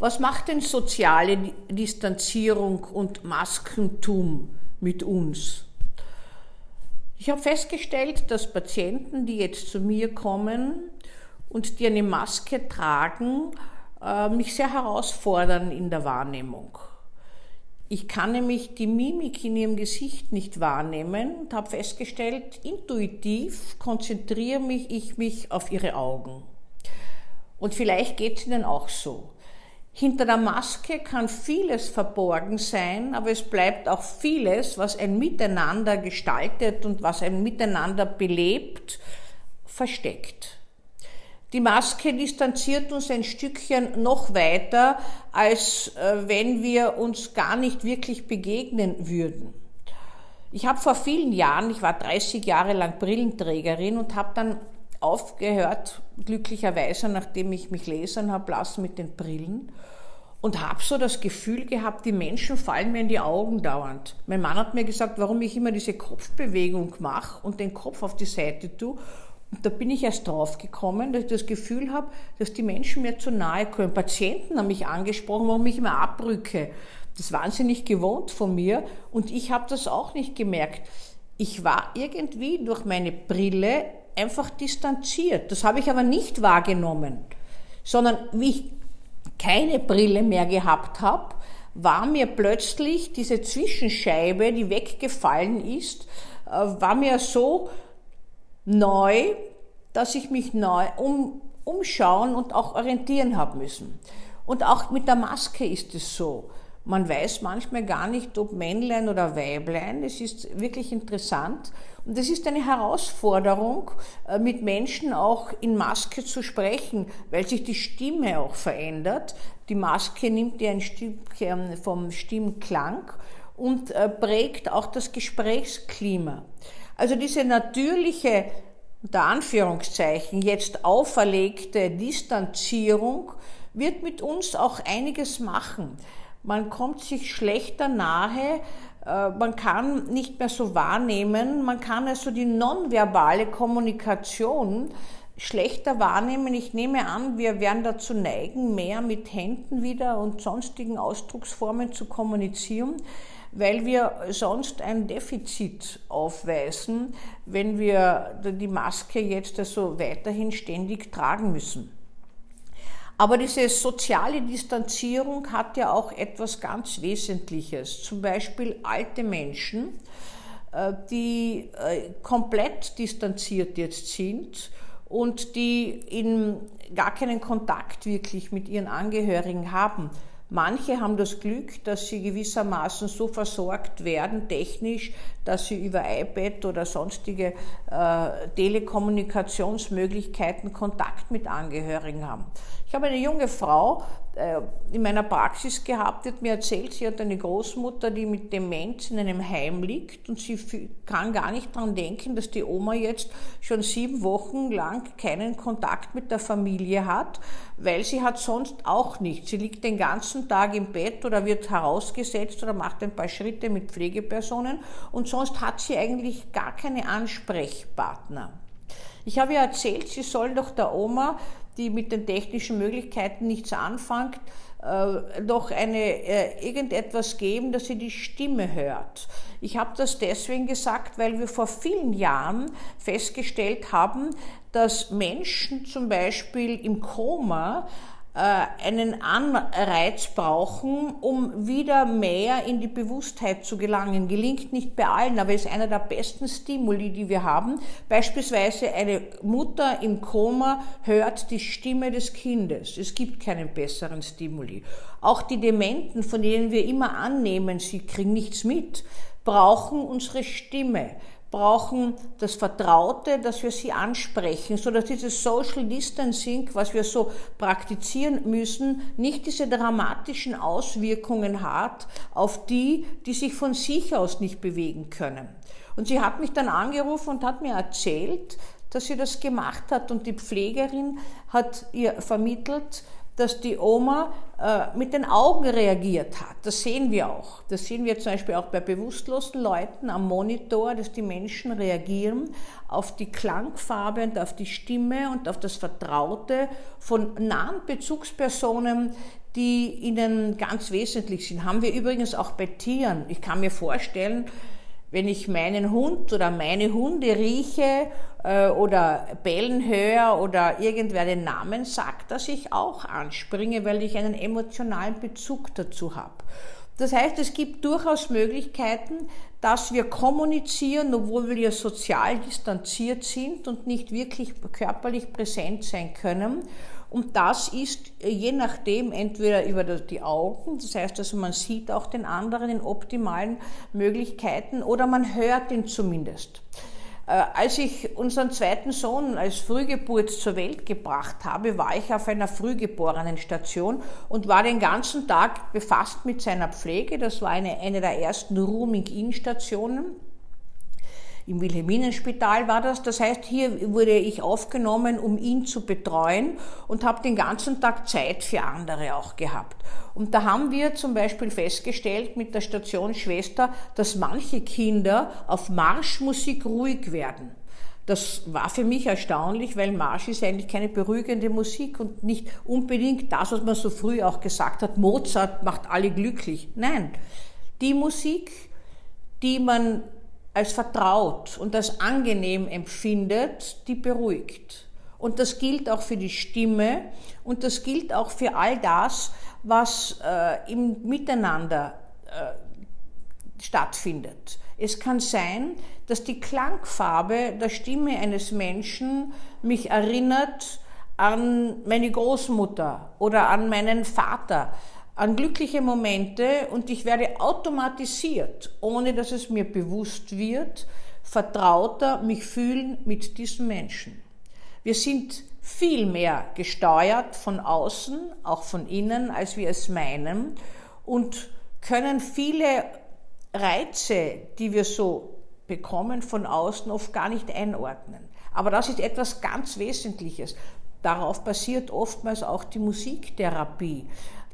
Was macht denn soziale Distanzierung und Maskentum mit uns? Ich habe festgestellt, dass Patienten, die jetzt zu mir kommen und die eine Maske tragen, äh, mich sehr herausfordern in der Wahrnehmung. Ich kann nämlich die Mimik in ihrem Gesicht nicht wahrnehmen und habe festgestellt, intuitiv konzentriere mich ich mich auf ihre Augen. Und vielleicht geht es ihnen auch so. Hinter der Maske kann vieles verborgen sein, aber es bleibt auch vieles, was ein Miteinander gestaltet und was ein Miteinander belebt, versteckt. Die Maske distanziert uns ein Stückchen noch weiter, als äh, wenn wir uns gar nicht wirklich begegnen würden. Ich habe vor vielen Jahren, ich war 30 Jahre lang Brillenträgerin und habe dann aufgehört, glücklicherweise, nachdem ich mich lesen habe lassen mit den Brillen und habe so das Gefühl gehabt, die Menschen fallen mir in die Augen dauernd. Mein Mann hat mir gesagt, warum ich immer diese Kopfbewegung mache und den Kopf auf die Seite tue. Und da bin ich erst drauf gekommen, dass ich das Gefühl habe, dass die Menschen mir zu nahe kommen. Patienten haben mich angesprochen, warum ich immer abrücke. Das ist wahnsinnig gewohnt von mir und ich habe das auch nicht gemerkt. Ich war irgendwie durch meine Brille einfach distanziert. Das habe ich aber nicht wahrgenommen, sondern wie ich keine Brille mehr gehabt habe, war mir plötzlich diese Zwischenscheibe, die weggefallen ist, äh, war mir so neu, dass ich mich neu um, umschauen und auch orientieren habe müssen. Und auch mit der Maske ist es so. Man weiß manchmal gar nicht, ob Männlein oder Weiblein. Es ist wirklich interessant. Und es ist eine Herausforderung, äh, mit Menschen auch in Maske zu sprechen, weil sich die Stimme auch verändert. Die Maske nimmt ja ein Stückchen vom Stimmklang und äh, prägt auch das Gesprächsklima. Also diese natürliche, unter Anführungszeichen, jetzt auferlegte Distanzierung wird mit uns auch einiges machen. Man kommt sich schlechter nahe, äh, man kann nicht mehr so wahrnehmen, man kann also die nonverbale Kommunikation schlechter wahrnehmen. Ich nehme an, wir werden dazu neigen, mehr mit Händen wieder und sonstigen Ausdrucksformen zu kommunizieren, weil wir sonst ein Defizit aufweisen, wenn wir die Maske jetzt also weiterhin ständig tragen müssen. Aber diese soziale Distanzierung hat ja auch etwas ganz Wesentliches. Zum Beispiel alte Menschen, äh, die äh, komplett distanziert jetzt sind und die in gar keinen Kontakt wirklich mit ihren Angehörigen haben. Manche haben das Glück, dass sie gewissermaßen so versorgt werden, technisch, dass sie über iPad oder sonstige äh, Telekommunikationsmöglichkeiten Kontakt mit Angehörigen haben. Ich habe eine junge Frau äh, in meiner Praxis gehabt, die hat mir erzählt, sie hat eine Großmutter, die mit Demenz in einem Heim liegt und sie kann gar nicht daran denken, dass die Oma jetzt schon sieben Wochen lang keinen Kontakt mit der Familie hat, weil sie hat sonst auch nichts. Sie liegt den ganzen Tag im Bett oder wird herausgesetzt oder macht ein paar Schritte mit Pflegepersonen und sonst hat sie eigentlich gar keine Ansprechpartner. Ich habe ihr erzählt, sie soll doch der Oma die mit den technischen Möglichkeiten nichts anfängt, äh, doch eine, äh, irgendetwas geben, dass sie die Stimme hört. Ich habe das deswegen gesagt, weil wir vor vielen Jahren festgestellt haben, dass Menschen zum Beispiel im Koma einen Anreiz brauchen, um wieder mehr in die Bewusstheit zu gelangen. Gelingt nicht bei allen, aber ist einer der besten Stimuli, die wir haben. Beispielsweise eine Mutter im Koma hört die Stimme des Kindes. Es gibt keinen besseren Stimuli. Auch die Dementen, von denen wir immer annehmen, sie kriegen nichts mit, brauchen unsere Stimme brauchen das Vertraute, dass wir sie ansprechen, so dass dieses Social Distancing, was wir so praktizieren müssen, nicht diese dramatischen Auswirkungen hat auf die, die sich von sich aus nicht bewegen können. Und sie hat mich dann angerufen und hat mir erzählt, dass sie das gemacht hat und die Pflegerin hat ihr vermittelt, dass die Oma äh, mit den Augen reagiert hat. Das sehen wir auch. Das sehen wir zum Beispiel auch bei bewusstlosen Leuten am Monitor, dass die Menschen reagieren auf die Klangfarbe und auf die Stimme und auf das Vertraute von nahen Bezugspersonen, die ihnen ganz wesentlich sind. Haben wir übrigens auch bei Tieren. Ich kann mir vorstellen, wenn ich meinen Hund oder meine Hunde rieche äh, oder bellen höre oder irgendwer den Namen sagt, dass ich auch anspringe, weil ich einen emotionalen Bezug dazu habe. Das heißt, es gibt durchaus Möglichkeiten, dass wir kommunizieren, obwohl wir ja sozial distanziert sind und nicht wirklich körperlich präsent sein können. Und das ist je nachdem entweder über die Augen, das heißt also man sieht auch den anderen in optimalen Möglichkeiten oder man hört ihn zumindest. Äh, als ich unseren zweiten Sohn als Frühgeburt zur Welt gebracht habe, war ich auf einer Frühgeborenenstation und war den ganzen Tag befasst mit seiner Pflege. Das war eine, eine der ersten Rooming-In-Stationen. Im Wilhelminenspital war das. Das heißt, hier wurde ich aufgenommen, um ihn zu betreuen und habe den ganzen Tag Zeit für andere auch gehabt. Und da haben wir zum Beispiel festgestellt mit der Stationsschwester, dass manche Kinder auf Marschmusik ruhig werden. Das war für mich erstaunlich, weil Marsch ist eigentlich keine beruhigende Musik und nicht unbedingt das, was man so früh auch gesagt hat, Mozart macht alle glücklich. Nein, die Musik, die man als vertraut und als angenehm empfindet, die beruhigt. Und das gilt auch für die Stimme und das gilt auch für all das, was äh, im Miteinander äh, stattfindet. Es kann sein, dass die Klangfarbe der Stimme eines Menschen mich erinnert an meine Großmutter oder an meinen Vater, an glückliche Momente und ich werde automatisiert, ohne dass es mir bewusst wird, vertrauter mich fühlen mit diesen Menschen. Wir sind viel mehr gesteuert von außen, auch von innen, als wir es meinen und können viele Reize, die wir so bekommen von außen, oft gar nicht einordnen. Aber das ist etwas ganz Wesentliches. Darauf basiert oftmals auch die Musiktherapie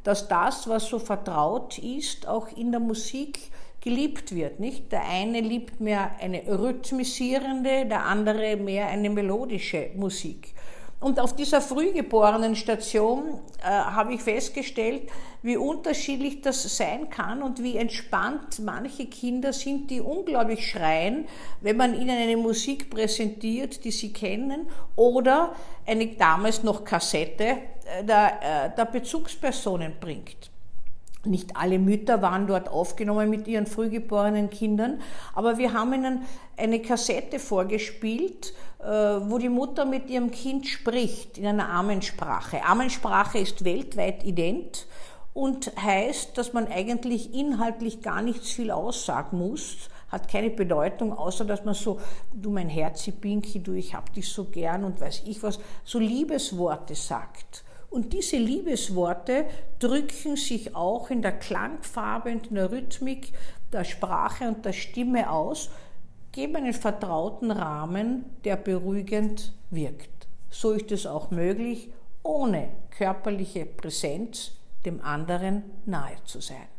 dass das, was so vertraut ist, auch in der Musik geliebt wird. Nicht? Der eine liebt mehr eine rhythmisierende, der andere mehr eine melodische Musik. Und auf dieser frühgeborenen Station äh, habe ich festgestellt, wie unterschiedlich das sein kann und wie entspannt manche Kinder sind, die unglaublich schreien, wenn man ihnen eine Musik präsentiert, die sie kennen, oder eine damals noch Kassette äh, der, äh, der Bezugspersonen bringt. Nicht alle Mütter waren dort aufgenommen mit ihren frühgeborenen Kindern, aber wir haben ihnen eine Kassette vorgespielt, äh, wo die Mutter mit ihrem Kind spricht in einer Amensprache. Amensprache ist weltweit ident und heißt, dass man eigentlich inhaltlich gar nichts viel aussagen muss, hat keine Bedeutung, außer dass man so, du mein Herzi Pinky, du ich hab dich so gern und weiß ich was, so Liebesworte sagt. Und diese Liebesworte drücken sich auch in der Klangfarbe und in der Rhythmik der Sprache und der Stimme aus, geben einen vertrauten Rahmen, der beruhigend wirkt. So ist es auch möglich, ohne körperliche Präsenz dem anderen nahe zu sein.